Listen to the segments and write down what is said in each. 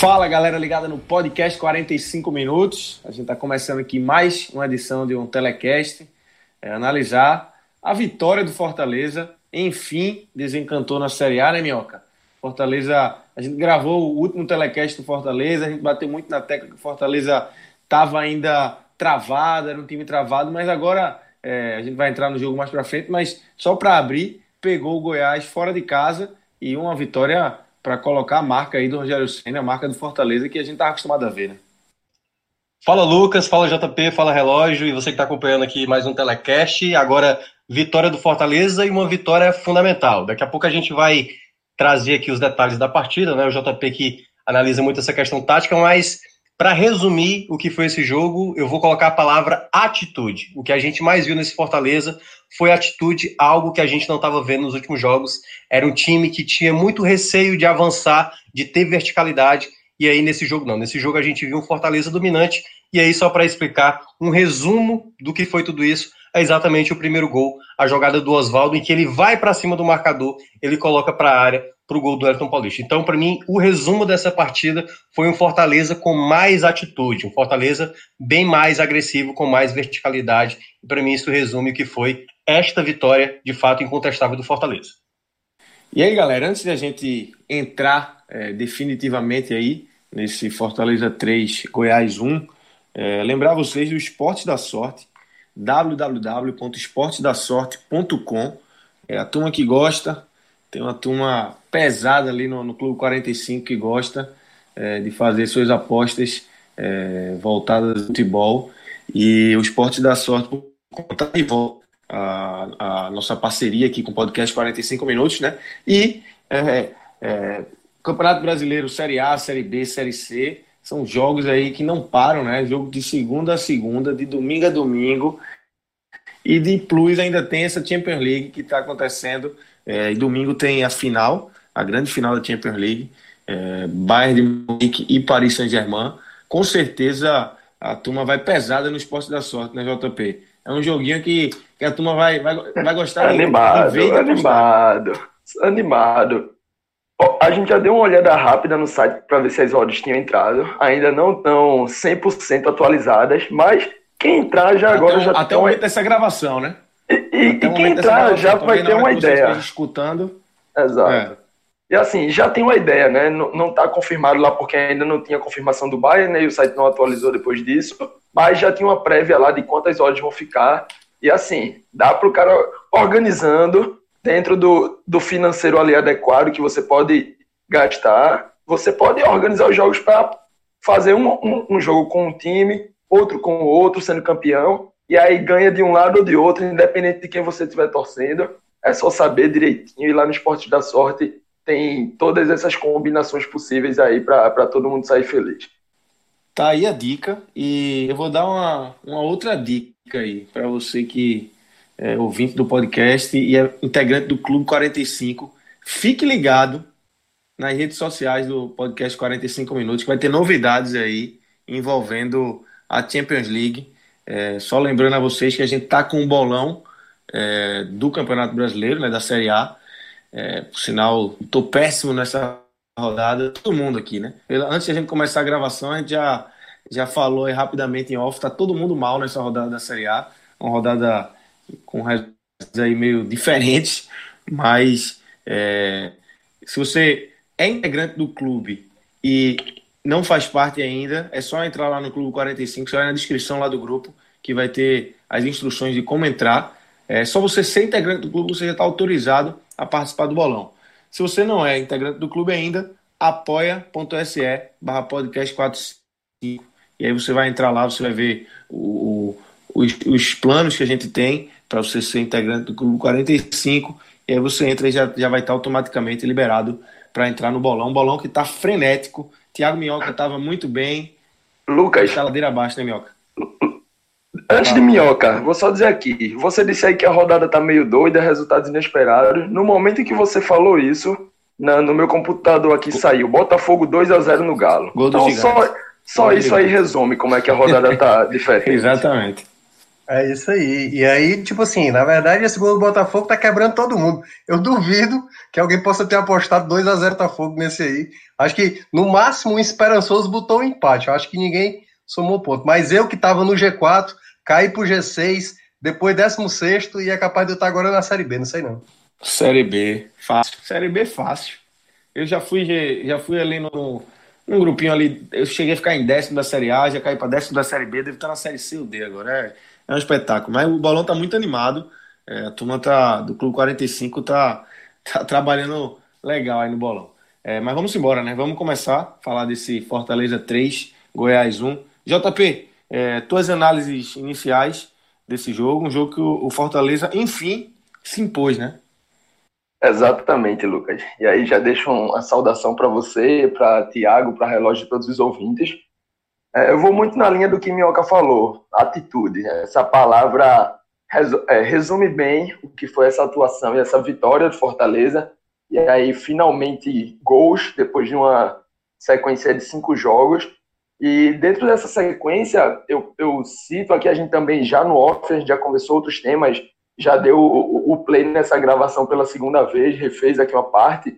Fala galera ligada no podcast 45 minutos. A gente está começando aqui mais uma edição de um telecast, é, analisar a vitória do Fortaleza. Enfim, desencantou na Série A, né, Minhoca? Fortaleza, a gente gravou o último telecast do Fortaleza, a gente bateu muito na tecla que o Fortaleza estava ainda travado, era um time travado, mas agora é, a gente vai entrar no jogo mais para frente, mas só para abrir, pegou o Goiás fora de casa e uma vitória para colocar a marca aí do Rogério Senna, a marca do Fortaleza que a gente está acostumado a ver, né? Fala Lucas, fala JP, fala Relógio e você que está acompanhando aqui mais um telecast. Agora, vitória do Fortaleza e uma vitória fundamental. Daqui a pouco a gente vai trazer aqui os detalhes da partida, né? O JP que analisa muito essa questão tática, mas para resumir o que foi esse jogo, eu vou colocar a palavra atitude. O que a gente mais viu nesse Fortaleza foi atitude, algo que a gente não estava vendo nos últimos jogos. Era um time que tinha muito receio de avançar, de ter verticalidade. E aí, nesse jogo, não. Nesse jogo, a gente viu um Fortaleza dominante. E aí, só para explicar um resumo do que foi tudo isso, é exatamente o primeiro gol, a jogada do Oswaldo, em que ele vai para cima do marcador, ele coloca para a área para o gol do Elton Paulista. Então, para mim, o resumo dessa partida foi um Fortaleza com mais atitude, um Fortaleza bem mais agressivo, com mais verticalidade. E para mim, isso resume o que foi esta vitória, de fato, incontestável do Fortaleza. E aí, galera, antes de a gente entrar é, definitivamente aí nesse Fortaleza 3, Goiás 1, é, lembrar vocês do Esporte da Sorte, www.esportesdasorte.com. É a turma que gosta, tem uma turma pesada ali no, no Clube 45 que gosta é, de fazer suas apostas é, voltadas ao futebol. E o Esporte da Sorte está de volta a, a, nossa parceria aqui com o podcast 45 Minutos, né? E é, é, Campeonato Brasileiro, Série A, Série B, Série C, são jogos aí que não param, né? Jogo de segunda a segunda, de domingo a domingo. E de plus ainda tem essa Champions League que está acontecendo. É, e domingo tem a final, a grande final da Champions League, é, Bayern de Munique e Paris Saint-Germain. Com certeza a turma vai pesada no esporte da sorte, né, JP? É um joguinho que, que a turma vai, vai, vai gostar animado, de ver. Animado, animado. A gente já deu uma olhada rápida no site para ver se as odds tinham entrado. Ainda não estão 100% atualizadas, mas quem entrar já até agora o, já Até o momento dessa gravação, né? E, e, e quem entrar já vai ter uma ideia. escutando. Exato. É. E assim, já tem uma ideia, né? Não está confirmado lá porque ainda não tinha confirmação do Bayern, né? E o site não atualizou depois disso. Mas já tinha uma prévia lá de quantas odds vão ficar. E assim, dá para o cara organizando dentro do, do financeiro ali adequado que você pode gastar, você pode organizar os jogos para fazer um, um, um, jogo com um time, outro com o outro, sendo campeão, e aí ganha de um lado ou de outro, independente de quem você estiver torcendo. É só saber direitinho. E lá no Esporte da Sorte tem todas essas combinações possíveis aí para todo mundo sair feliz. Tá aí a dica. E eu vou dar uma, uma outra dica aí para você que é, ouvinte do podcast e é integrante do Clube 45, fique ligado nas redes sociais do podcast 45 Minutos, que vai ter novidades aí envolvendo a Champions League. É, só lembrando a vocês que a gente tá com um bolão é, do Campeonato Brasileiro, né, da Série A. É, por sinal, tô péssimo nessa rodada, todo mundo aqui, né? Antes de a gente começar a gravação, a gente já, já falou aí rapidamente em off, tá todo mundo mal nessa rodada da Série A. Uma rodada com resultados aí meio diferentes, mas é, se você é integrante do clube e não faz parte ainda, é só entrar lá no Clube 45, só vai na descrição lá do grupo, que vai ter as instruções de como entrar. É só você ser integrante do clube, você já está autorizado a participar do bolão. Se você não é integrante do clube ainda, apoia.se barra podcast 45. E aí você vai entrar lá, você vai ver o, o, os, os planos que a gente tem para você ser integrante do Clube 45. E aí você entra e já, já vai estar automaticamente liberado para entrar no bolão. Um bolão que está frenético. Tiago Minhoca estava muito bem. Lucas. Tá ladeira abaixo, né, Minhoca? Antes de Minhoca, vou só dizer aqui. Você disse aí que a rodada tá meio doida, resultados inesperados. No momento em que você falou isso, na, no meu computador aqui saiu Botafogo 2 a 0 no Galo. Gol do então só, só isso aí resume como é que a rodada tá diferente. Exatamente. É isso aí. E aí, tipo assim, na verdade, esse gol do Botafogo tá quebrando todo mundo. Eu duvido que alguém possa ter apostado 2 a 0 Botafogo nesse aí. Acho que, no máximo, o Esperançoso botou um empate. Eu acho que ninguém somou ponto. Mas eu que tava no G4, caí pro G6, depois 16 e é capaz de eu estar agora na Série B, não sei não. Série B, fácil. Série B fácil. Eu já fui, já fui ali no, grupinho ali. Eu cheguei a ficar em décimo da Série A, já caí para décimo da Série B, deve estar na Série C ou D agora. É, é um espetáculo. Mas o bolão tá muito animado. É, a turma tá, do Clube 45 tá, tá trabalhando legal aí no bolão. É, mas vamos embora, né? Vamos começar a falar desse Fortaleza 3, Goiás 1. JP, é, tuas análises iniciais desse jogo, um jogo que o, Fortaleza, enfim, se impôs, né? Exatamente, Lucas. E aí já deixo uma saudação para você, para Tiago, para relógio de todos os ouvintes. É, eu vou muito na linha do que Minhoca falou, atitude. Essa palavra é, resume bem o que foi essa atuação e essa vitória de Fortaleza. E aí, finalmente, gols depois de uma sequência de cinco jogos. E dentro dessa sequência, eu, eu cito aqui, a gente também já no off, a gente já conversou outros temas já deu o, o play nessa gravação pela segunda vez, refez aqui uma parte,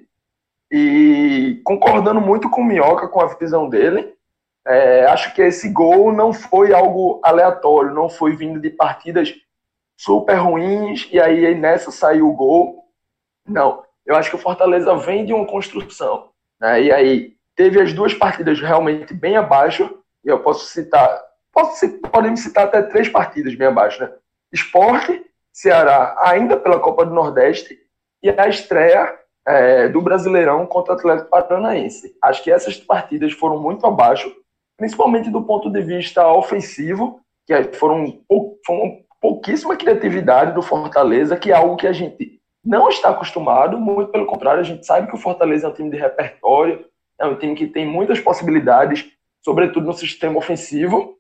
e concordando muito com o Minhoca, com a visão dele, é, acho que esse gol não foi algo aleatório, não foi vindo de partidas super ruins e aí nessa saiu o gol. Não, eu acho que o Fortaleza vem de uma construção. Né? E aí teve as duas partidas realmente bem abaixo, e eu posso citar, posso, podemos citar até três partidas bem abaixo. Né? Esporte, Ceará ainda pela Copa do Nordeste e a estreia é, do Brasileirão contra o Atlético Paranaense. Acho que essas partidas foram muito abaixo, principalmente do ponto de vista ofensivo, que foram, foram pouquíssima criatividade do Fortaleza, que é algo que a gente não está acostumado, muito pelo contrário, a gente sabe que o Fortaleza é um time de repertório, é um time que tem muitas possibilidades, sobretudo no sistema ofensivo.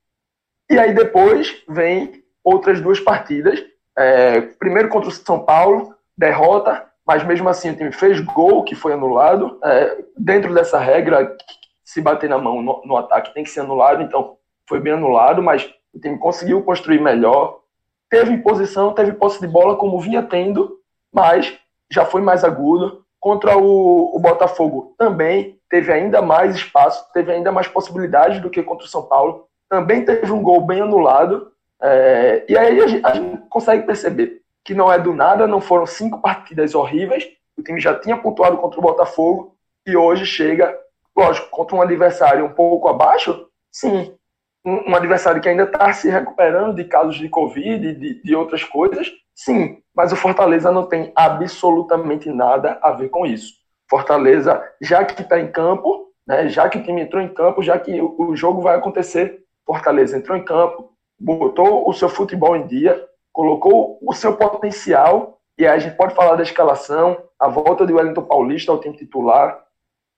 E aí depois vem outras duas partidas é, primeiro contra o São Paulo, derrota, mas mesmo assim o time fez gol que foi anulado. É, dentro dessa regra, se bater na mão no, no, ataque tem que ser anulado, então foi bem anulado, mas o time conseguiu construir melhor. Teve posição, teve posse de bola como vinha tendo, mas já foi mais agudo. Contra o, o Botafogo também teve ainda mais espaço, teve ainda mais possibilidades do que contra o São Paulo. Também teve um gol bem anulado, é, e aí a gente, a gente, consegue perceber que não é do nada, não foram cinco partidas horríveis, o time já tinha pontuado contra o Botafogo e hoje chega, lógico, contra um adversário um pouco abaixo, sim, um, um adversário que ainda está se recuperando de casos de Covid e de, de outras coisas, sim, mas o Fortaleza não tem absolutamente nada a ver com isso. Fortaleza, já que está em campo, né, já que o time entrou em campo, já que o, o jogo vai acontecer, Fortaleza entrou em campo, botou o seu futebol em dia, colocou o seu potencial, e aí a gente pode falar da escalação, a volta de Wellington Paulista ao time titular.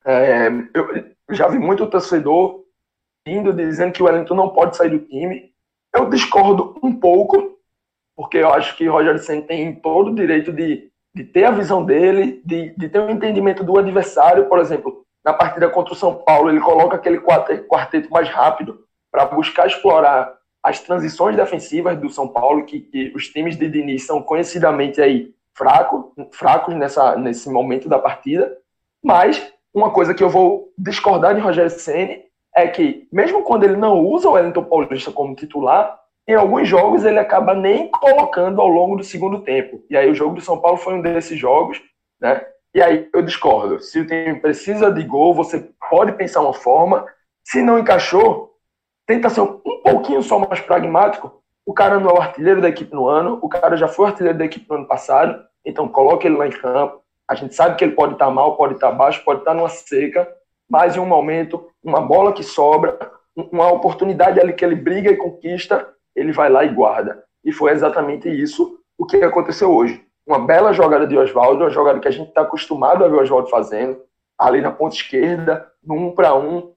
É, eu já vi muito torcedor indo dizendo que o Wellington não pode sair do time. Eu discordo um pouco, porque eu acho que Roger Senna tem todo o direito de, de ter a visão dele, de, de ter o um entendimento do adversário. Por exemplo, na partida contra o São Paulo, ele coloca aquele quarteto mais rápido para buscar explorar as transições defensivas do São Paulo, que, que os times de Diniz são conhecidamente aí fraco, fracos nessa, nesse momento da partida. Mas uma coisa que eu vou discordar de Rogério Ceni é que, mesmo quando ele não usa o Wellington Paulista como titular, em alguns jogos ele acaba nem colocando ao longo do segundo tempo. E aí o jogo do São Paulo foi um desses jogos, né? E aí eu discordo. Se o time precisa de gol, você pode pensar uma forma. Se não encaixou, tenta ser um pouquinho só mais pragmático, o cara não é o artilheiro da equipe no ano, o cara já foi artilheiro da equipe no ano passado, então coloca ele lá em campo. A gente sabe que ele pode estar mal, pode estar baixo, pode estar numa seca, mas em um momento, uma bola que sobra, uma oportunidade ali que ele briga e conquista, ele vai lá e guarda. E foi exatamente isso o que aconteceu hoje. Uma bela jogada de Oswaldo, uma jogada que a gente está acostumado a ver o Oswaldo fazendo, ali na ponta esquerda, no um para um,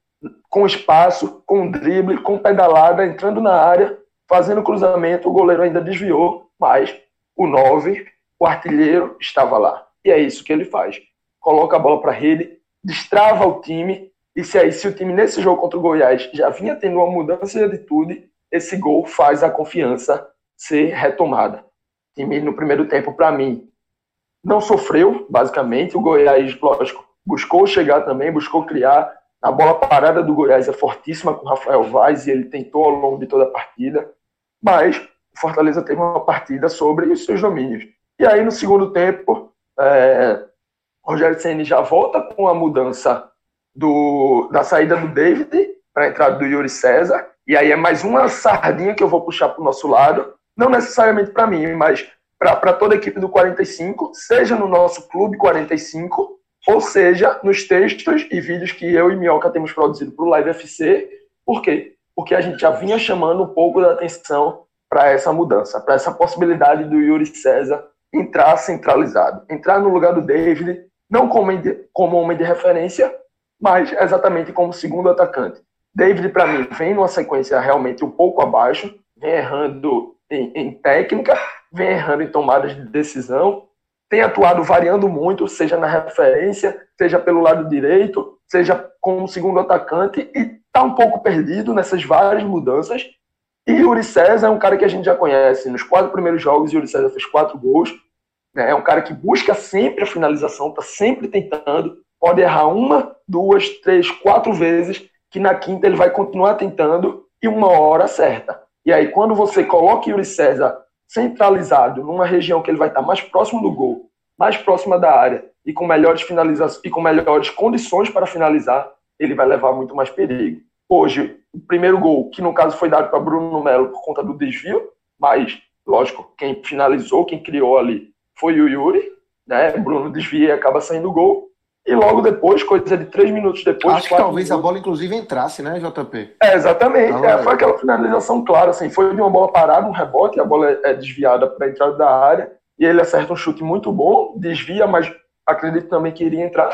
com espaço, com drible, com pedalada, entrando na área, fazendo cruzamento, o goleiro ainda desviou, mas o 9, o artilheiro, estava lá. E é isso que ele faz. Coloca a bola para a rede, destrava o time, e se aí, se o time nesse jogo contra o Goiás já vinha tendo uma mudança de atitude, esse gol faz a confiança ser retomada. O time no primeiro tempo, para mim, não sofreu, basicamente. O Goiás, lógico, buscou chegar também, buscou criar. A bola parada do Goiás é fortíssima com o Rafael Vaz e ele tentou ao longo de toda a partida. Mas o Fortaleza teve uma partida sobre os seus domínios. E aí, no segundo tempo, é, Rogério Ceni já volta com a mudança do, da saída do David para a entrada do Yuri César. E aí é mais uma sardinha que eu vou puxar para o nosso lado. Não necessariamente para mim, mas para toda a equipe do 45, seja no nosso Clube 45, ou seja nos textos e vídeos que eu e Minhoca temos produzido para o Live FC. Por quê? Porque a gente já vinha chamando um pouco da atenção para essa mudança, para essa possibilidade do Yuri César entrar centralizado, entrar no lugar do David, não como, como homem de referência, mas exatamente como segundo atacante. David, para mim, vem numa sequência realmente um pouco abaixo, vem errando em, em, técnica, vem errando em tomadas de decisão, tem atuado variando muito, seja na referência, seja pelo lado direito, seja como segundo atacante, e está um pouco perdido nessas várias mudanças. E Yuri César é um cara que a gente já conhece. Nos quatro primeiros jogos, Yuri César fez quatro gols. Né? É um cara que busca sempre a finalização, está sempre tentando. Pode errar uma, duas, três, quatro vezes, que na quinta ele vai continuar tentando e uma hora certa. E aí, quando você coloca Yuri César centralizado numa região que ele vai estar mais próximo do gol, mais próxima da área e com melhores finalizações e com melhores condições para finalizar, ele vai levar muito mais perigo. Hoje, o primeiro gol, que no caso foi dado para Bruno Melo por conta do desvio, mas, lógico, quem finalizou, quem criou ali foi o Yuri, né? Bruno desvia e acaba saindo o gol. E logo depois, coisa de três minutos depois. Acho que talvez minutos, a bola, inclusive, entrasse, né, JP? É, exatamente. é, foi aquela finalização clara, assim. Foi de uma bola parada, um rebote, a bola é, é desviada para a entrada da área. E ele acerta um chute muito bom, desvia, mas acredito também que iria entrar.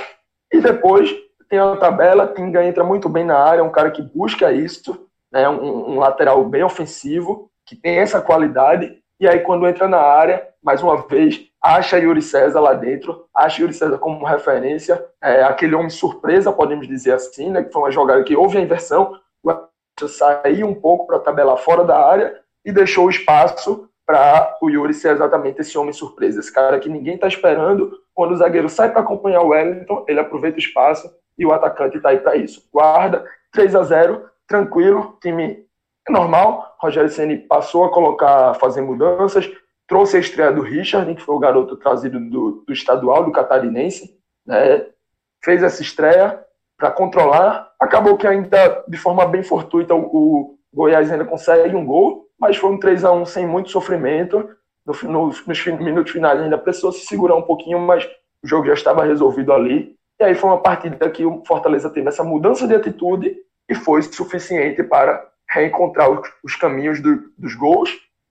E depois tem a tabela, Tinga entra muito bem na área, é um cara que busca isso, né, um, um lateral bem ofensivo, que tem essa qualidade. E aí, quando entra na área, mais uma vez, acha Yuri César lá dentro, acha Yuri César como referência, é, aquele homem surpresa, podemos dizer assim, né, que foi uma jogada que houve a inversão, o saiu um pouco para tabelar fora da área e deixou o espaço para o Yuri ser exatamente esse homem surpresa, esse cara que ninguém está esperando. Quando o zagueiro sai para acompanhar o Wellington, ele aproveita o espaço e o atacante está aí para isso. Guarda, 3 a 0 tranquilo, time normal. Rogério Ceni passou a colocar, fazer mudanças, trouxe a estreia do Richard, que foi o garoto trazido do, do estadual, do catarinense, né? fez essa estreia para controlar. Acabou que ainda, de forma bem fortuita, o, o, Goiás ainda consegue um gol, mas foi um 3 a 1 sem muito sofrimento. No, no, nos minutos finais ainda precisou se segurar um pouquinho, mas o jogo já estava resolvido ali. E aí foi uma partida que o Fortaleza teve essa mudança de atitude e foi suficiente para reencontrar os, os caminhos do, dos gols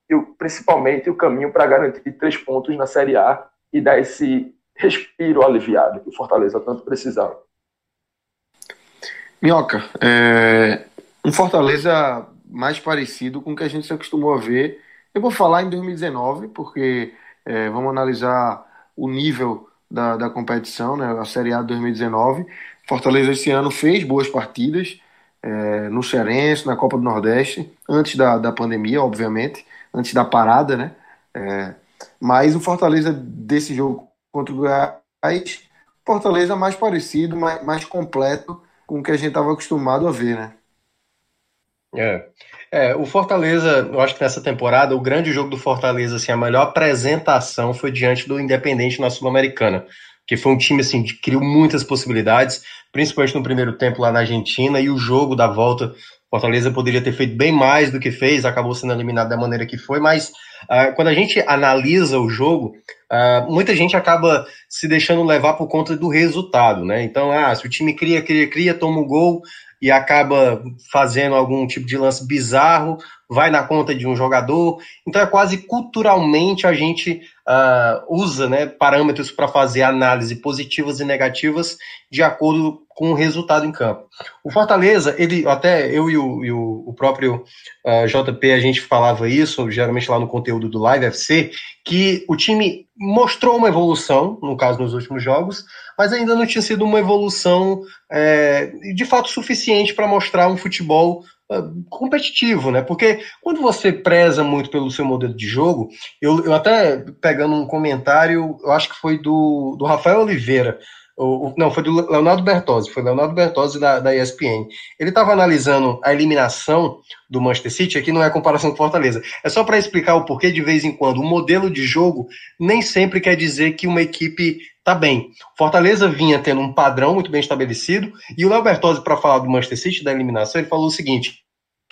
e principalmente o caminho para garantir três pontos na Série A e dar esse respiro aliviado que o Fortaleza tanto precisava. Minhoca, é, um Fortaleza mais parecido com o que a gente se acostumou a ver. Eu vou falar em 2019, porque é, vamos analisar o nível da, da competição, né, a Série A de 2019. Fortaleza esse ano fez boas partidas é, no Cearense, na Copa do Nordeste, antes da, da pandemia, obviamente antes da parada, né? É, mas o Fortaleza desse jogo contra o Goiás, Fortaleza mais parecido, mais, mais completo com o que a gente estava acostumado a ver, né? É. é. o Fortaleza, eu acho que nessa temporada, o grande jogo do Fortaleza, assim, a melhor apresentação foi diante do Independente na Sul-Americana, que foi um time, assim, que criou muitas possibilidades, principalmente no primeiro tempo lá na Argentina, e o jogo da volta Fortaleza poderia ter feito bem mais do que fez, acabou sendo eliminado da maneira que foi, mas uh, quando a gente analisa o jogo, uh, muita gente acaba se deixando levar por conta do resultado, né? Então, ah, se o time cria, cria, cria, toma o um gol e acaba fazendo algum tipo de lance bizarro, vai na conta de um jogador. Então é quase culturalmente a gente uh, usa né, parâmetros para fazer análise positivas e negativas de acordo com o resultado em campo. O Fortaleza, ele até eu e o, e o, próprio uh, ah, JP, a gente falava isso, geralmente lá no conteúdo do Live FC, que o time mostrou uma evolução, no caso nos últimos jogos, mas ainda não tinha sido uma evolução é, de fato suficiente para mostrar um futebol competitivo, né? Porque quando você preza muito pelo seu modelo de jogo, eu, eu até pegando um comentário, eu acho que foi do, do Rafael Oliveira, o, não, foi do Leonardo Bertozzi, foi Leonardo Bertozzi da, da ESPN. Ele estava analisando a eliminação do Manchester City, aqui não é comparação com Fortaleza, é só para explicar o porquê de vez em quando o modelo de jogo nem sempre quer dizer que uma equipe tá bem. Fortaleza vinha tendo um padrão muito bem estabelecido, e o Léo Bertozzi, para falar do Manchester City, da eliminação, ele falou o seguinte: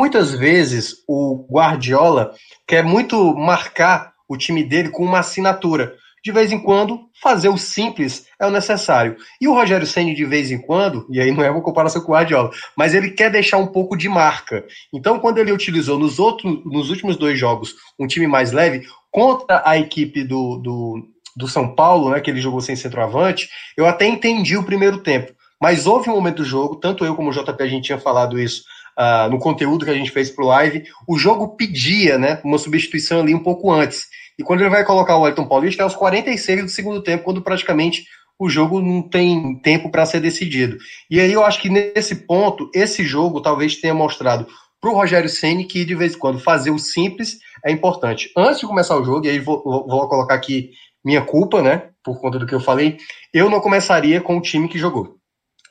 muitas vezes o Guardiola quer muito marcar o time dele com uma assinatura. De vez em quando, fazer o simples é o necessário. E o Rogério Senni, de vez em quando, e aí não é uma comparação com o Guardiola, mas ele quer deixar um pouco de marca. Então, quando ele utilizou nos, outros, nos últimos dois jogos um time mais leve, contra a equipe do, do do São Paulo, né, que ele jogou sem centroavante, eu até entendi o primeiro tempo. Mas houve um momento do jogo, tanto eu como o JP a gente tinha falado isso uh, no conteúdo que a gente fez pro live, o jogo pedia né, uma substituição ali um pouco antes. E quando ele vai colocar o Elton Paulista, é aos 46 do segundo tempo, quando praticamente o jogo não tem tempo para ser decidido. E aí eu acho que nesse ponto, esse jogo talvez tenha mostrado para o Rogério Ceni que de vez em quando fazer o simples é importante. Antes de começar o jogo, e aí vou, vou colocar aqui minha culpa, né? Por conta do que eu falei, eu não começaria com o time que jogou.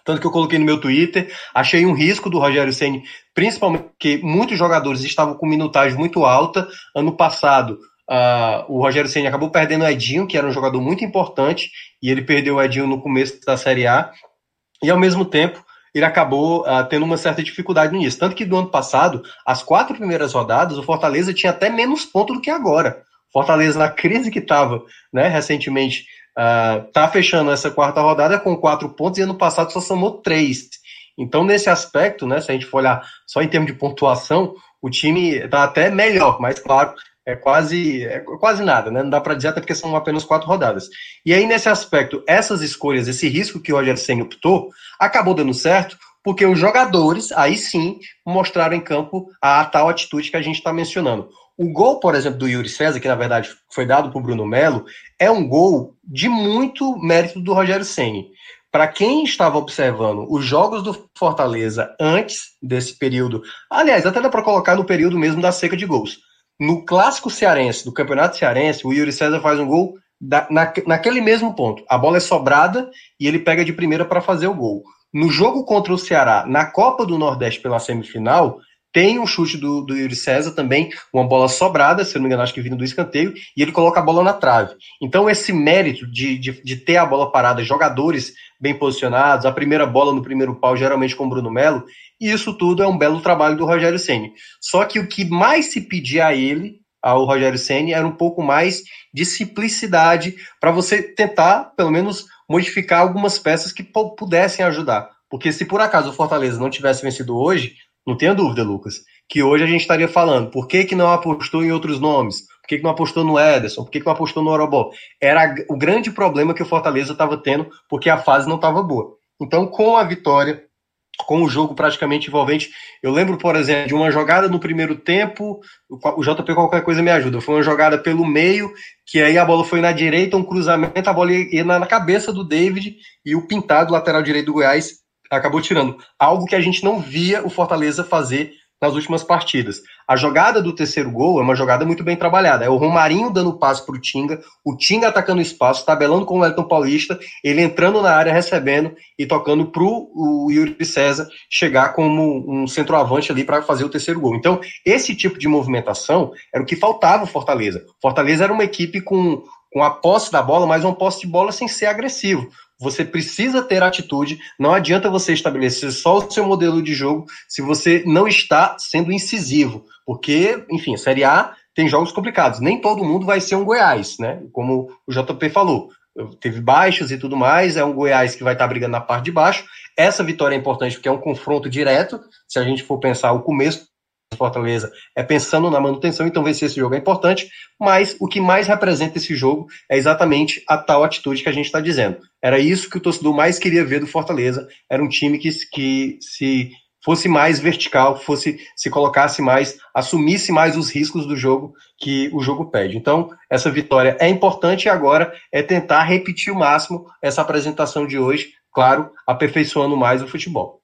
Tanto que eu coloquei no meu Twitter, achei um risco do Rogério Ceni, principalmente porque muitos jogadores estavam com minutagem muito alta. Ano passado, uh, o Rogério Ceni acabou perdendo o Edinho, que era um jogador muito importante, e ele perdeu o Edinho no começo da Série A. E ao mesmo tempo, ele acabou uh, tendo uma certa dificuldade nisso. Tanto que do ano passado, as quatro primeiras rodadas, o Fortaleza tinha até menos pontos do que agora. Fortaleza, na crise que estava né, recentemente, está uh, fechando essa quarta rodada com quatro pontos e ano passado só somou três. Então, nesse aspecto, né, se a gente for olhar só em termos de pontuação, o time está até melhor, mas claro, é quase, é quase nada, né? Não dá para dizer até porque são apenas quatro rodadas. E aí, nesse aspecto, essas escolhas, esse risco que o Roger Senna optou, acabou dando certo, porque os jogadores, aí sim, mostraram em campo a, a tal atitude que a gente está mencionando. O gol, por exemplo, do Yuri César, que na verdade foi dado para o Bruno Melo, é um gol de muito mérito do Rogério Ceni. Para quem estava observando os jogos do Fortaleza antes desse período, aliás, até dá para colocar no período mesmo da seca de gols. No clássico cearense, do Campeonato Cearense, o Yuri César faz um gol da, na, naquele mesmo ponto. A bola é sobrada e ele pega de primeira para fazer o gol. No jogo contra o Ceará, na Copa do Nordeste pela semifinal, tem um chute do, do Yuri César também, uma bola sobrada, se eu não me engano, acho que vindo do escanteio, e ele coloca a bola na trave. Então, esse mérito de, de, de ter a bola parada, jogadores bem posicionados, a primeira bola no primeiro pau, geralmente com o Bruno Melo, e isso tudo é um belo trabalho do Rogério Ceni. Só que o que mais se pedia a ele, ao Rogério Ceni, era um pouco mais de simplicidade para você tentar, pelo menos, modificar algumas peças que pudessem ajudar. Porque se por acaso o Fortaleza não tivesse vencido hoje, não tenha dúvida, Lucas, que hoje a gente estaria falando por que, que não apostou em outros nomes, por que, que não apostou no Ederson, por que, que não apostou no Orobó. Era o grande problema que o Fortaleza estava tendo, porque a fase não estava boa. Então, com a vitória, com o jogo praticamente envolvente, eu lembro, por exemplo, de uma jogada no primeiro tempo, o JP qualquer coisa me ajuda, foi uma jogada pelo meio, que aí a bola foi na direita, um cruzamento, a bola ia na cabeça do David e o pintado lateral direito do Goiás acabou tirando. Algo que a gente não via o Fortaleza fazer nas últimas partidas. A jogada do terceiro gol é uma jogada muito bem trabalhada. É o Romarinho dando passe para o Tinga, o Tinga atacando o espaço, tabelando com o Elton Paulista, ele entrando na área, recebendo e tocando para o Yuri César chegar como um centroavante ali para fazer o terceiro gol. Então, esse tipo de movimentação era o que faltava o Fortaleza. Fortaleza era uma equipe com, com a posse da bola, mas uma posse de bola sem ser agressivo. Você precisa ter atitude. Não adianta você estabelecer só o seu modelo de jogo se você não está sendo incisivo. Porque, enfim, Série A tem jogos complicados. Nem todo mundo vai ser um Goiás, né? Como o JP falou. Teve baixos e tudo mais, é um Goiás que vai estar brigando na parte de baixo. Essa vitória é importante porque é um confronto direto. Se a gente for pensar o começo Fortaleza é pensando na manutenção, então vencer esse jogo é importante, mas o que mais representa esse jogo é exatamente a tal atitude que a gente está dizendo. Era isso que o torcedor mais queria ver do Fortaleza, era um time que, que se fosse mais vertical, fosse se colocasse mais, assumisse mais os riscos do jogo que o jogo pede. Então, essa vitória é importante e agora é tentar repetir o máximo essa apresentação de hoje, claro, aperfeiçoando mais o futebol.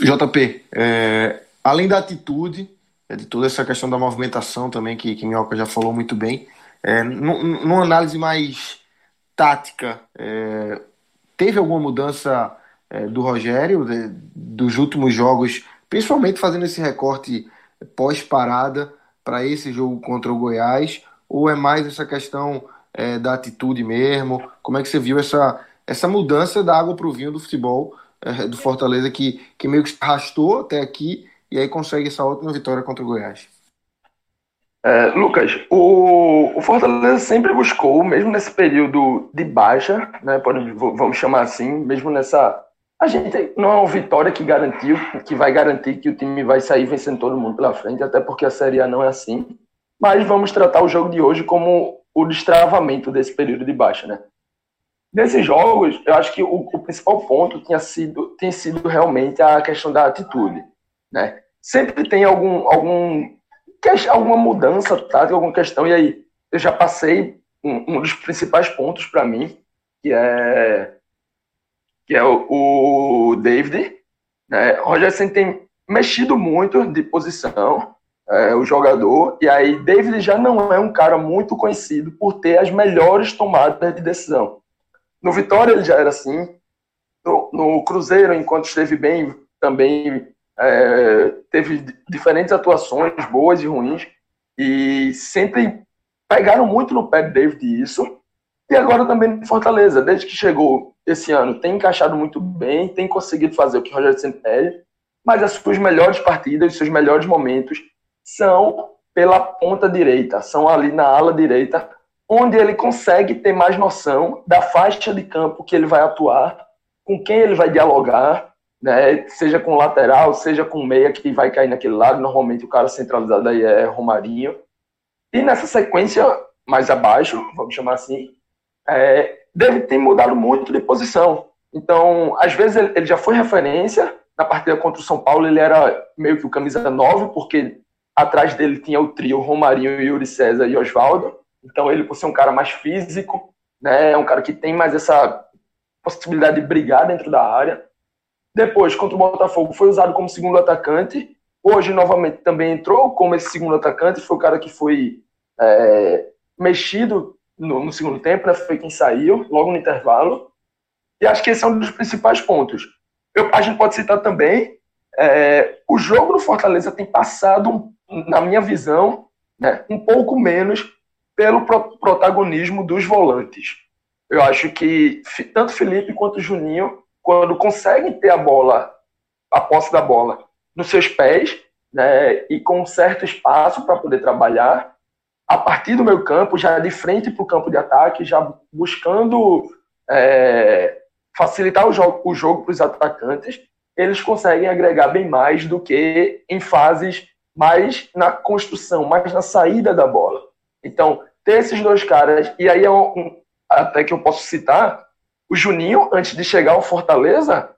JP, é, além da atitude, é, de toda essa questão da movimentação também, que, que Minhoca já falou muito bem, é, numa análise mais tática, é, teve alguma mudança é, do Rogério, de, dos últimos jogos, principalmente fazendo esse recorte pós-parada para esse jogo contra o Goiás, ou é mais essa questão é, da atitude mesmo? Como é que você viu essa, essa mudança da água para o vinho do futebol é, do Fortaleza, que, que meio que arrastou até aqui e aí consegue essa última vitória contra o Goiás. É, Lucas, o, o, Fortaleza sempre buscou, mesmo nesse período de baixa, né, pode, vamos chamar assim, mesmo nessa. A gente não é uma vitória que garantiu, que vai garantir que o time vai sair vencendo todo mundo pela frente, até porque a Série A não é assim. Mas vamos tratar o jogo de hoje como o destravamento desse período de baixa, né? Nesses jogos, eu acho que o, o principal ponto tinha sido, tem sido realmente a questão da atitude né? Sempre tem algum, algum alguma mudança tática, alguma questão, e aí eu já passei um, um dos principais pontos para mim, que é que é o, o David. Né? Roger tem mexido muito de posição, é, o jogador, e aí David já não é um cara muito conhecido por ter as melhores tomadas de decisão. No Vitória ele já era assim, no, no Cruzeiro, enquanto esteve bem, também é, teve diferentes atuações, boas e ruins, e sempre pegaram muito no pé de David isso. E agora também no Fortaleza, desde que chegou esse ano, tem encaixado muito bem, tem conseguido fazer o que o Rogério sempre pede, mas as suas melhores partidas, os seus melhores momentos são pela ponta direita, são ali na ala direita, onde ele consegue ter mais noção da faixa de campo que ele vai atuar, com quem ele vai dialogar, né? Seja com lateral, seja com meia que vai cair naquele lado. Normalmente o cara centralizado aí é Romarinho. E nessa sequência mais abaixo, vamos chamar assim, é, deve ter mudado muito de posição. Então, às vezes ele, ele já foi referência. Na partida contra o São Paulo, ele era meio que o camisa 9, porque atrás dele tinha o trio Romarinho, Yuri César e Oswaldo. Então, ele, por ser um cara mais físico, né, é um cara que tem mais essa possibilidade de brigar dentro da área. Depois, contra o Botafogo, foi usado como segundo atacante. Hoje, novamente, também entrou como esse segundo atacante. Foi o cara que foi é, mexido no, no, segundo tempo, né? foi quem saiu, logo no intervalo. E acho que esse é um dos principais pontos. Eu, a gente pode citar também é, o jogo do Fortaleza tem passado, na minha visão, né, um pouco menos pelo pro, protagonismo dos volantes. Eu acho que tanto Felipe quanto Juninho quando conseguem ter a bola, a posse da bola, nos seus pés, né, e com um certo espaço para poder trabalhar, a partir do meu campo, já de frente para o campo de ataque, já buscando é, facilitar o jogo, o jogo para os atacantes, eles conseguem agregar bem mais do que em fases mais na construção, mais na saída da bola. Então, ter esses dois caras, e aí é um, até que eu posso citar, o Juninho, antes de chegar ao Fortaleza,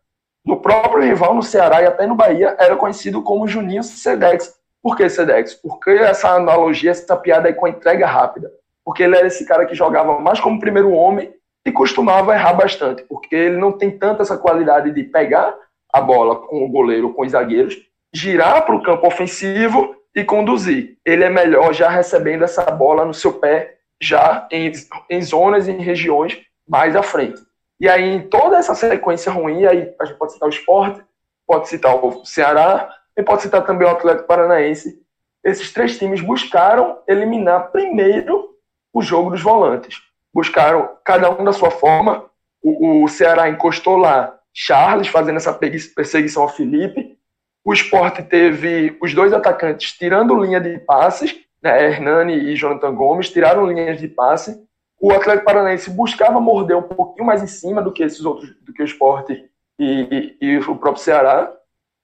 no próprio rival, no Ceará e até no Bahia, era conhecido como Juninho Sedex. Por que Sedex? Porque essa analogia, essa piada aí com a entrega rápida. Porque ele era esse cara que jogava mais como primeiro homem e costumava errar bastante, porque ele não tem tanta essa qualidade de pegar a bola com o goleiro, com os zagueiros, girar para o campo ofensivo e conduzir. Ele é melhor já recebendo essa bola no seu pé, já em, em zonas e em regiões mais à frente. E aí, em toda essa sequência ruim, aí a gente pode citar o esporte, pode citar o Ceará e pode citar também o Atlético Paranaense. Esses três times buscaram eliminar primeiro o jogo dos volantes. Buscaram, cada um da sua forma, o, o Ceará encostou lá Charles fazendo essa perseguição ao Felipe. O esporte teve os dois atacantes tirando linha de passes, né, Hernani e Jonathan Gomes, tiraram linhas de passe. O Atlético Paranaense buscava morder um pouquinho mais em cima do que esses outros, do que o esporte e, e, e o próprio Ceará,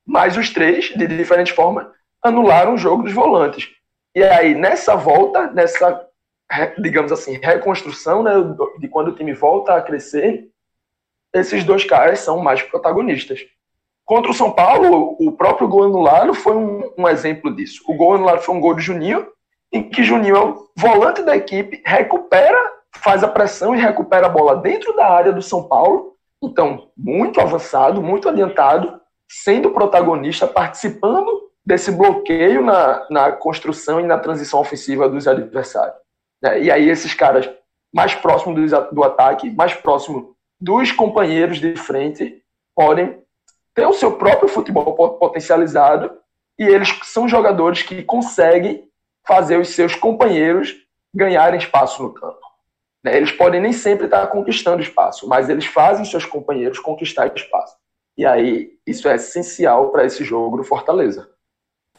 mas os três, de diferentes formas, anularam o jogo dos volantes. E aí, nessa volta, nessa, digamos assim, reconstrução, né, de quando o time volta a crescer, esses dois caras são mais protagonistas. Contra o São Paulo, o próprio gol anulado foi um, um exemplo disso. O gol anulado foi um gol de Juninho, em que Juninho é o volante da equipe, recupera, faz a pressão e recupera a bola dentro da área do São Paulo. Então, muito avançado, muito adiantado, sendo protagonista, participando desse bloqueio na, na construção e na transição ofensiva dos adversários. Né? E aí, esses caras mais próximos do, do ataque, mais próximos dos companheiros de frente podem ter o seu próprio futebol potencializado e eles são jogadores que conseguem fazer os seus companheiros ganharem espaço no campo. Né? Eles podem nem sempre estar conquistando espaço, mas eles fazem seus companheiros conquistar espaço. E aí, isso é essencial para esse jogo do Fortaleza.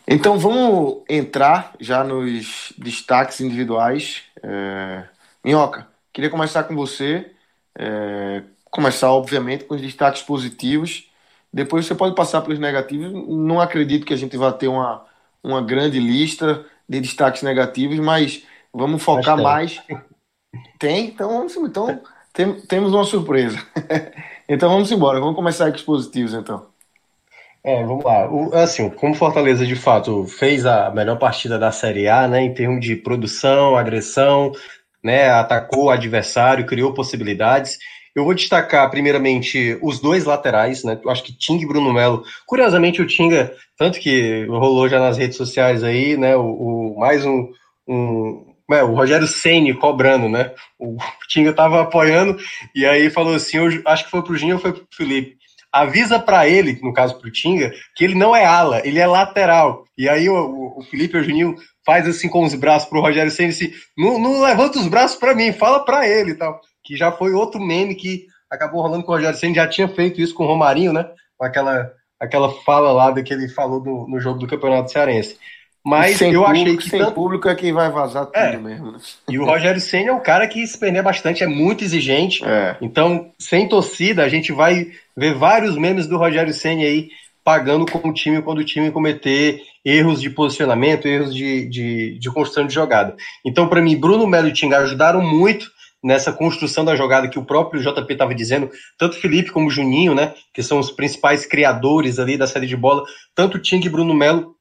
Então vamos entrar já nos destaques individuais. É... Minhoca, queria começar com você. É, começar, obviamente, com os destaques positivos. Depois você pode passar pelos negativos. Não acredito que a gente vá ter uma, uma grande lista de destaques negativos, mas vamos focar mais. Tem? Então vamos Então tem, temos uma surpresa. então vamos embora. Vamos começar com os positivos, então. É, vamos lá. O, assim, como Fortaleza de fato fez a melhor partida da Série A, né, em termos de produção, agressão, né, atacou o adversário, criou possibilidades. Eu vou destacar, primeiramente, os dois laterais, né? Eu acho que Ting e Bruno Melo. Curiosamente, o Tinga, tanto que rolou já nas redes sociais aí, né? O, o mais um, um é, o Rogério Ceni cobrando, né? O Tinga tava apoiando e aí falou assim, eu acho que foi pro Ginho ou foi pro Felipe. Avisa para ele, no caso pro Tinga, que ele não é ala, ele é lateral. E aí o, o Felipe e o Juninho faz assim com os braços pro Rogério Senna, assim, não, não levanta os braços para mim, fala para ele e tal. Que já foi outro meme que acabou rolando com o Rogério Senna, já tinha feito isso com o Romarinho, né? Aquela, aquela fala lá que ele falou no, no jogo do Campeonato Cearense. Mas eu público, achei que. Sem tanto... público é quem vai vazar tudo é. mesmo. Né? E o Rogério Senna é um cara que se perder bastante, é muito exigente. É. Então, sem torcida, a gente vai ver vários memes do Rogério Senna aí pagando com o time quando o time cometer erros de posicionamento, erros de, de, de construção de jogada. Então, para mim, Bruno Melo e Tinga ajudaram muito nessa construção da jogada que o próprio JP estava dizendo, tanto Felipe como Juninho, né, que são os principais criadores ali da série de bola, tanto Tinga e Bruno Melo,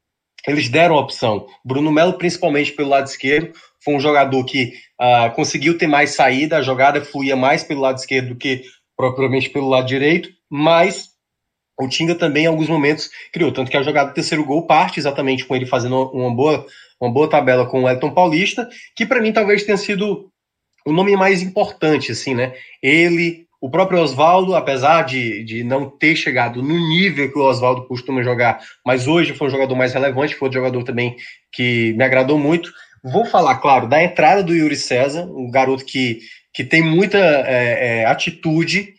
eles deram opção. Bruno Melo, principalmente pelo lado esquerdo, foi um jogador que uh, conseguiu ter mais saída, a jogada fluía mais pelo lado esquerdo do que propriamente pelo lado direito, mas o Tinga também, em alguns momentos, criou. Tanto que a jogada do terceiro gol parte exatamente com ele fazendo uma boa, uma boa tabela com o Elton Paulista, que para mim talvez tenha sido o nome mais importante, assim, né? Ele, o próprio Oswaldo, apesar de, de não ter chegado no nível que o Oswaldo costuma jogar, mas hoje foi um jogador mais relevante, foi um jogador também que me agradou muito. Vou falar, claro, da entrada do Yuri César, um garoto que, que tem muita é, é, atitude,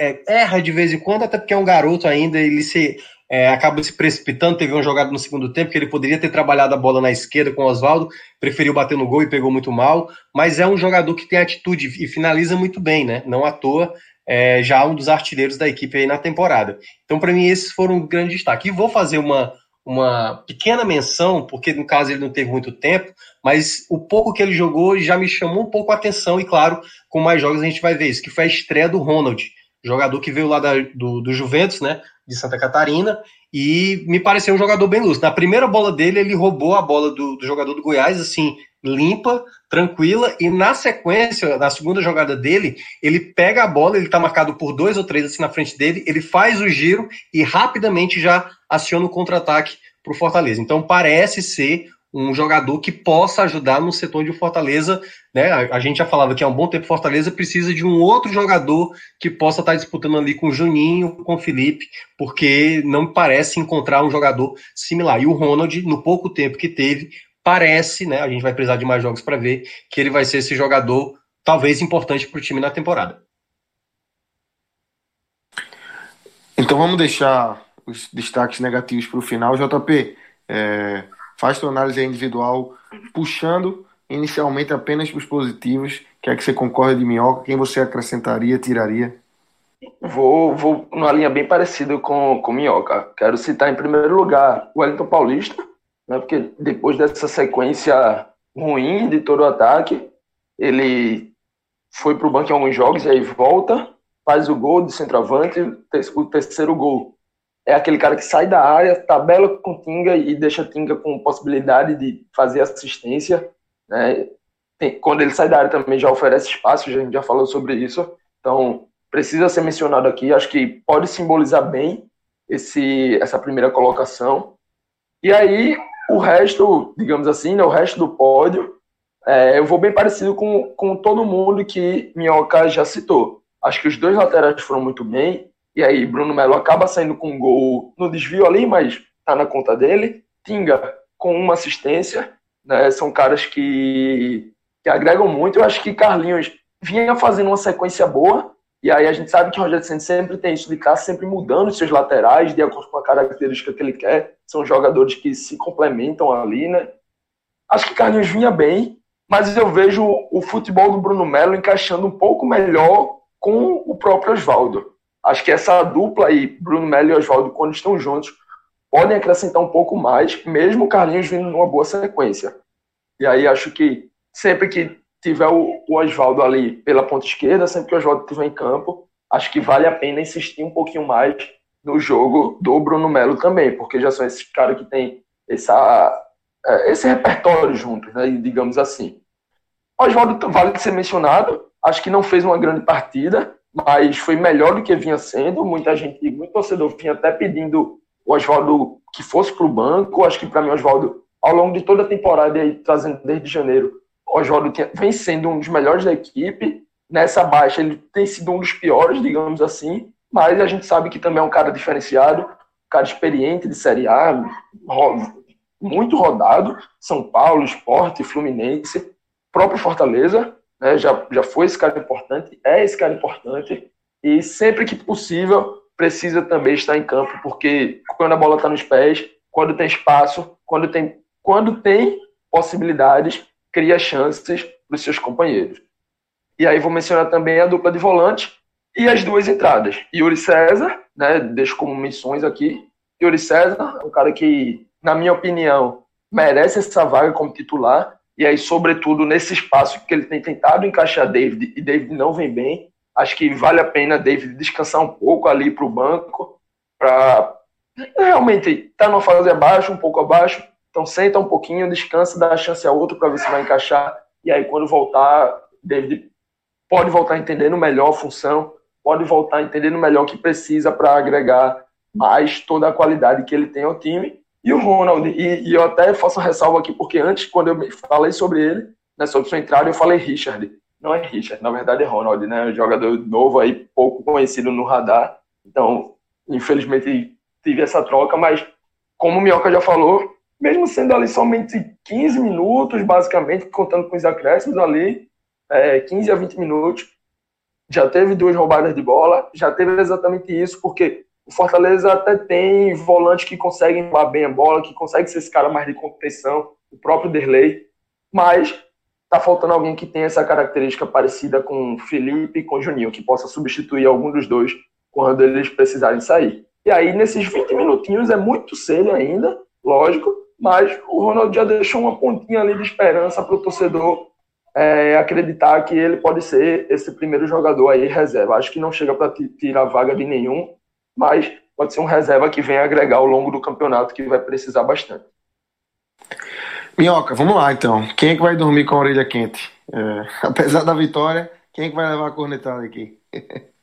é, erra de vez em quando, até porque é um garoto ainda, ele se é, acaba se precipitando, teve uma jogada no segundo tempo que ele poderia ter trabalhado a bola na esquerda com o Oswaldo, preferiu bater no gol e pegou muito mal, mas é um jogador que tem atitude e finaliza muito bem, né? Não à toa, é, já um dos artilheiros da equipe aí na temporada. Então, para mim, esses foram um grande destaque. E vou fazer uma, uma pequena menção, porque no caso ele não teve muito tempo, mas o pouco que ele jogou já me chamou um pouco a atenção, e claro, com mais jogos a gente vai ver isso, que foi a estreia do Ronald jogador que veio lá da, do, do Juventus, né, de Santa Catarina, e me pareceu um jogador bem lúcido. Na primeira bola dele, ele roubou a bola do, do jogador do Goiás, assim, limpa, tranquila, e na sequência, na segunda jogada dele, ele pega a bola, ele tá marcado por dois ou três assim na frente dele, ele faz o giro e rapidamente já aciona o contra-ataque para o Fortaleza. Então parece ser um jogador que possa ajudar no setor de Fortaleza, né? A, gente já falava que há um bom tempo Fortaleza precisa de um outro jogador que possa estar disputando ali com o Juninho, com o Felipe, porque não parece encontrar um jogador similar. E o Ronald, no pouco tempo que teve, parece, né? A gente vai precisar de mais jogos para ver que ele vai ser esse jogador talvez importante para o time na temporada. Então vamos deixar os destaques negativos para o final. JP, é, faz tua análise individual, puxando inicialmente apenas para os positivos. Quer que você concorda de minhoca? Quem você acrescentaria, tiraria? Vou, vou numa linha bem parecida com, com minhoca. Quero citar em primeiro lugar o Wellington Paulista, né, porque depois dessa sequência ruim de todo o ataque, ele foi para o banco em alguns jogos e aí volta, faz o gol de centroavante, o terceiro gol. É aquele cara que sai da área, tabela com Tinga e deixa Tinga com possibilidade de fazer assistência. Né? Tem, quando ele sai da área também já oferece espaço, a gente já falou sobre isso. Então, precisa ser mencionado aqui. Acho que pode simbolizar bem esse, essa primeira colocação. E aí, o resto, digamos assim, né, o resto do pódio, é, eu vou bem parecido com, com todo mundo que Minhoca já citou. Acho que os dois laterais foram muito bem. E aí, Bruno Melo acaba saindo com um gol no desvio ali, mas tá na conta dele. Tinga com uma assistência. Né, são caras que, que agregam muito. Eu acho que Carlinhos vinha fazendo uma sequência boa. E aí a gente sabe que o Rogério Santos sempre tem isso de estar sempre mudando seus laterais de acordo com a característica que ele quer. São jogadores que se complementam ali, né? Acho que Carlinhos vinha bem, mas eu vejo o futebol do Bruno Melo encaixando um pouco melhor com o próprio Oswaldo. Acho que essa dupla aí, Bruno Melo e Oswaldo, quando estão juntos, podem acrescentar um pouco mais, mesmo o Carlinhos vindo numa boa sequência. E aí acho que sempre que tiver o, Oswaldo ali pela ponta esquerda, sempre que o Oswaldo estiver em campo, acho que vale a pena insistir um pouquinho mais no jogo do Bruno Melo também, porque já são esses caras que têm essa, é, esse repertório juntos, né, digamos assim. Oswaldo vale ser mencionado, acho que não fez uma grande partida, mas foi melhor do que vinha sendo. Muita gente, muito torcedor vinha até pedindo o Oswaldo que fosse para o banco. Acho que para mim, Oswaldo, ao longo de toda a temporada, aí, trazendo desde janeiro, Oswaldo vem sendo um dos melhores da equipe. Nessa baixa, ele tem sido um dos piores, digamos assim, mas a gente sabe que também é um cara diferenciado, um cara experiente de Série A, muito rodado. São Paulo, Esporte, Fluminense, próprio Fortaleza, né, já, já foi esse cara importante, é esse cara importante, e sempre que possível precisa também estar em campo, porque quando a bola está nos pés, quando tem espaço, quando tem, quando tem possibilidades, cria chances para os seus companheiros. E aí vou mencionar também a dupla de volante e as duas entradas. Yuri César, né, deixo como menções aqui. Yuri César um cara que, na minha opinião, merece essa vaga como titular. E aí, sobretudo, nesse espaço que ele tem tentado encaixar David e David não vem bem, acho que vale a pena David descansar um pouco ali para o banco, para realmente estar tá numa fase abaixo, um pouco abaixo, então senta um pouquinho, descansa, dá a chance a outro para ver se vai encaixar. E aí quando voltar, David pode voltar entendendo melhor a função, pode voltar entendendo melhor o que precisa para agregar mais toda a qualidade que ele tem ao time. E o Ronald, e, e eu até faço ressalva aqui, porque antes, quando eu falei sobre ele, né, sobre sua entrada, eu falei Richard. Não é Richard, na verdade é Ronald, né? Um jogador novo aí, pouco conhecido no radar. Então, infelizmente, tive essa troca, mas como o Minhoca já falou, mesmo sendo ali somente 15 minutos, basicamente, contando com os acréscimos ali, é, 15 a 20 minutos, já teve duas roubadas de bola, já teve exatamente isso, porque o Fortaleza até tem volantes que conseguem roubar bem a bola, que consegue ser esse cara mais de contenção, o próprio Derlei, mas tá faltando alguém que tenha essa característica parecida com Felipe e com Juninho, que possa substituir algum dos dois quando eles precisarem sair. E aí, nesses 20 minutinhos, é muito cedo ainda, lógico, mas o Ronaldo já deixou uma pontinha ali de esperança para o torcedor é, acreditar que ele pode ser esse primeiro jogador aí reserva. Acho que não chega para tirar vaga de nenhum, mas pode ser um reserva que vem agregar ao longo do campeonato que vai precisar bastante. Minhoca, vamos lá então. Quem é que vai dormir com a orelha quente? É, apesar da vitória, quem é que vai levar a cornetada aqui?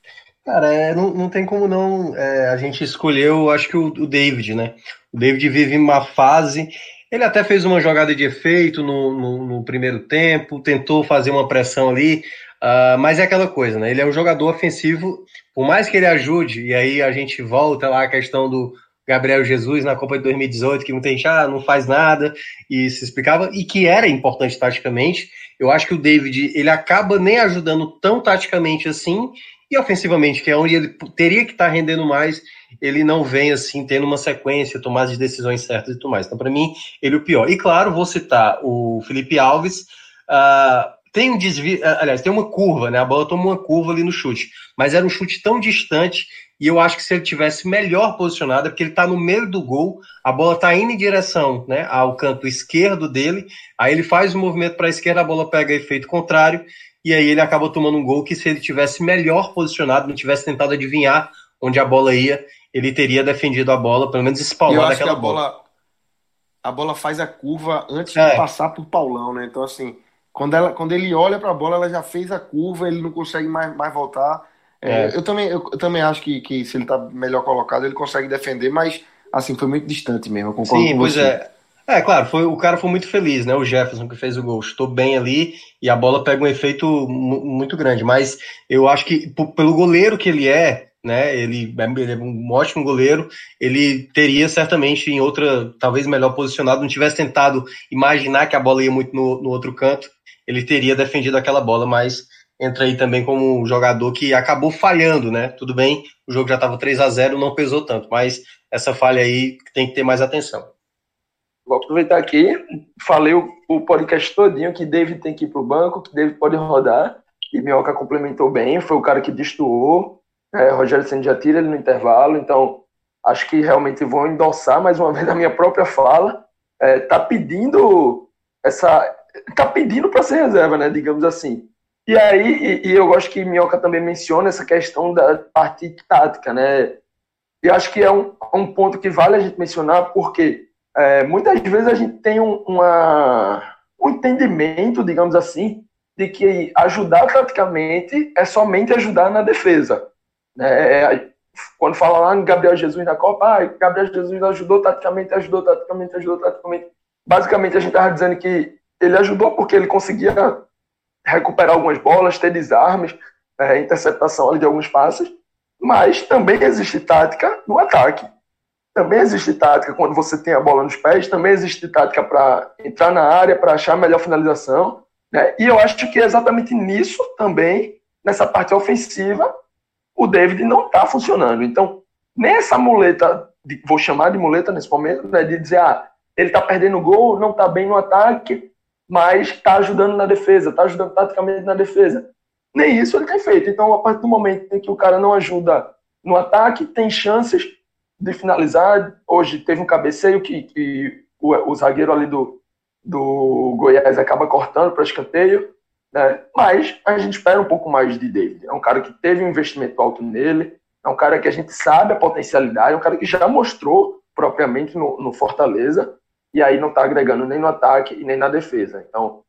Cara, é, não, não tem como não. É, a gente escolheu, acho que o, o, David, né? O David vive uma fase. Ele até fez uma jogada de efeito no, no, no primeiro tempo, tentou fazer uma pressão ali, uh, mas é aquela coisa, né? Ele é um jogador ofensivo, por mais que ele ajude, e aí a gente volta lá a questão do Gabriel Jesus na Copa de 2018, que muita gente ah, não faz nada, e se explicava, e que era importante taticamente. Eu acho que o David ele acaba nem ajudando tão taticamente assim, e ofensivamente, que é onde ele teria que estar tá rendendo mais, ele não vem assim tendo uma sequência, tomar as decisões certas e tudo mais. Então, para mim, ele é o pior. E claro, vou citar o Felipe Alves. Uh, tem um desvio, aliás, tem uma curva, né? A bola tomou uma curva ali no chute, mas era um chute tão distante e eu acho que se ele tivesse melhor posicionado, é porque ele está no meio do gol, a bola está indo em direção né, ao canto esquerdo dele, aí ele faz o um movimento para a esquerda, a bola pega efeito contrário, e aí ele acaba tomando um gol que se ele tivesse melhor posicionado, não tivesse tentado adivinhar onde a bola ia, ele teria defendido a bola, pelo menos espalmado aquela bola. bola. A bola faz a curva antes é. de passar por Paulão, né? Então, assim, quando, ela, quando ele olha para a bola, ela já fez a curva, ele não consegue mais, mais voltar. É, é. Eu, também, eu, eu, também acho que, que se ele está melhor colocado, ele consegue defender, mas assim, foi muito distante mesmo. Sim, pois você. é. É, claro, foi, o cara foi muito feliz, né? O Jefferson que fez o gol, estou bem ali e a bola pega um efeito muito grande. Mas eu acho que pelo goleiro que ele é, né? Ele, ele, é um ótimo goleiro. Ele teria certamente em outra, talvez melhor posicionado, não tivesse tentado imaginar que a bola ia muito no, no outro canto, ele teria defendido aquela bola, mas entra aí também como um jogador que acabou falhando, né? Tudo bem, o jogo já estava 3 a 0 não pesou tanto, mas essa falha aí tem que ter mais atenção. Vou aproveitar aqui, falei o, podcast todinho que David tem que ir para o banco, que David pode rodar, e Minhoca complementou bem, foi o cara que destoou, é, Rogério Senna já tira ele no intervalo, então acho que realmente vou endossar mais uma vez a minha própria fala, é, tá pedindo essa, tá pedindo para ser reserva, né, digamos assim, e aí, e, e eu gosto que Minhoca também menciona essa questão da parte tática, né? E acho que é um, um ponto que vale a gente mencionar, porque é, muitas vezes a gente tem um, uma, um entendimento, digamos assim, de que ajudar taticamente é somente ajudar na defesa. Né? É, quando fala lá em Gabriel Jesus na Copa, ah, Gabriel Jesus ajudou taticamente, ajudou taticamente, ajudou taticamente. Basicamente, a gente estava dizendo que ele ajudou porque ele conseguia recuperar algumas bolas, ter desarmes, é, interceptação de alguns passes, mas também existe tática no ataque. Também existe tática quando você tem a bola nos pés, também existe tática para entrar na área, para achar a melhor finalização. Né? E eu acho que é exatamente nisso também, nessa parte ofensiva, o David não está funcionando. Então, nessa muleta, vou chamar de muleta nesse momento, né, de dizer, ah, ele está perdendo gol, não está bem no ataque, mas está ajudando na defesa, está ajudando taticamente na defesa. Nem isso ele tem feito. Então, a partir do momento em que o cara não ajuda no ataque, tem chances de finalizar. Hoje teve um cabeceio que, que o, o, zagueiro ali do, do Goiás acaba cortando para escanteio. Né? Mas a gente espera um pouco mais de David. É um cara que teve um investimento alto nele, é um cara que a gente sabe a potencialidade, é um cara que já mostrou propriamente no, no Fortaleza e aí não está agregando nem no ataque e nem na defesa. Então,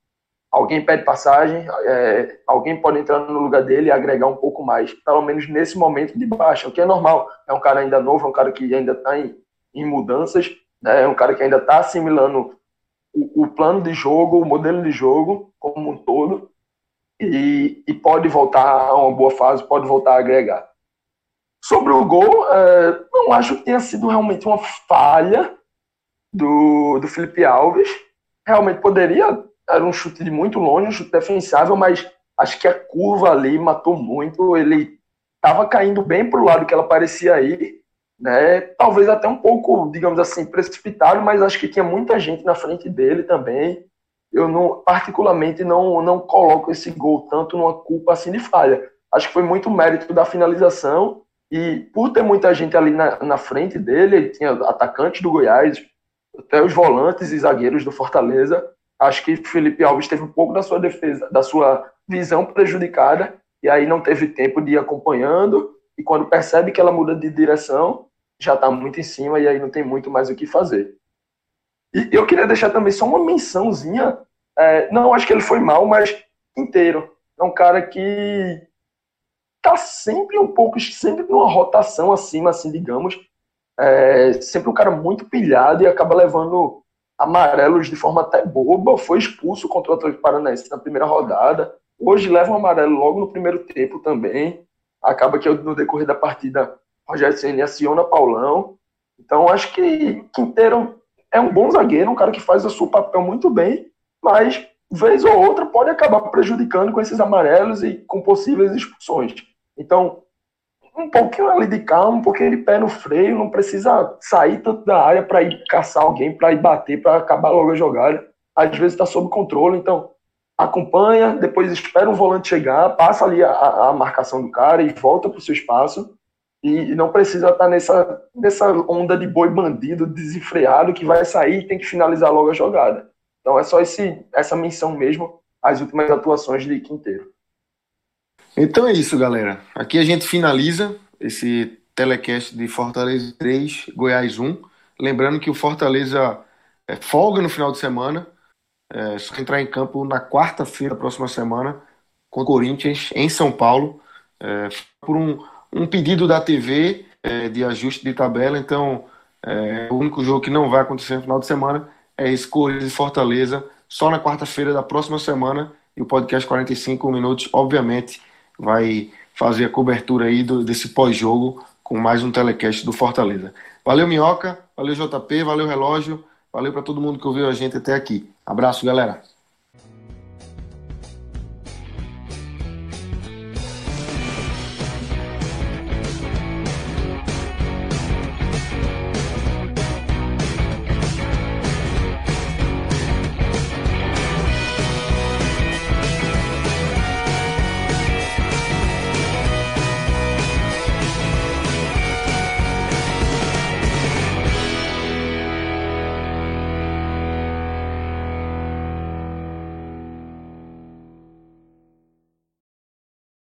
alguém pede passagem, é, alguém pode entrar no lugar dele e agregar um pouco mais, pelo menos nesse momento de baixa, o que é normal. É um cara ainda novo, é um cara que ainda está em, em, mudanças, né? é um cara que ainda está assimilando o, o, plano de jogo, o modelo de jogo como um todo, e, e, pode voltar a uma boa fase, pode voltar a agregar. Sobre o gol, é, não acho que tenha sido realmente uma falha, do, do Felipe Alves. Realmente poderia, era um chute de muito longe, um chute defensável, mas acho que a curva ali matou muito. Ele estava caindo bem para o lado que ela parecia ir, né? Talvez até um pouco, digamos assim, precipitado, mas acho que tinha muita gente na frente dele também. Eu não, particularmente não, não coloco esse gol tanto numa culpa assim de falha. Acho que foi muito mérito da finalização e por ter muita gente ali na, na frente dele, tinha atacante do Goiás, até os volantes e zagueiros do Fortaleza. Acho que Felipe Alves teve um pouco da sua defesa, da sua visão prejudicada, e aí não teve tempo de ir acompanhando, e quando percebe que ela muda de direção, já está muito em cima, e aí não tem muito mais o que fazer. E eu queria deixar também só uma mençãozinha, é, não acho que ele foi mal, mas inteiro. É um cara que tá sempre um pouco, sempre numa rotação acima, assim, digamos, é sempre um cara muito pilhado e acaba levando amarelos de forma até boba. Foi expulso contra o Atlético Paranaense na primeira rodada. Hoje leva um amarelo logo no primeiro tempo também. Acaba que no decorrer da partida Rogério Ceni aciona Paulão. Então acho que Quinteiro é um bom zagueiro, um cara que faz o seu papel muito bem, mas vez ou outra pode acabar prejudicando com esses amarelos e com possíveis expulsões. Então, um pouquinho ali de calma, um pouquinho de pé no freio, não precisa sair tanto da área para ir caçar alguém, para ir bater, para acabar logo a jogada. Às vezes está sob controle, então acompanha, depois espera o volante chegar, passa ali a, a marcação do cara e volta para o seu espaço. E, não precisa estar tá nessa, nessa onda de boi bandido desenfreado que vai sair e tem que finalizar logo a jogada. Então é só esse, essa menção mesmo às últimas atuações de Quinteiro. Então é isso, galera. Aqui a gente finaliza esse telecast de Fortaleza 3, Goiás 1. Lembrando que o Fortaleza é, folga no final de semana. É, só entrar em campo na quarta-feira da próxima semana com o Corinthians em São Paulo. É, por um, um pedido da TV é, de ajuste de tabela. Então, é, o único jogo que não vai acontecer no final de semana é esse Corinthians e Fortaleza, só na quarta-feira da próxima semana. E o podcast 45 minutos, obviamente vai fazer a cobertura aí do, desse pós-jogo com mais um telecast do Fortaleza. Valeu, Minhoca, valeu, JP, valeu, Relógio, valeu para todo mundo que ouviu a gente até aqui. Abraço, galera.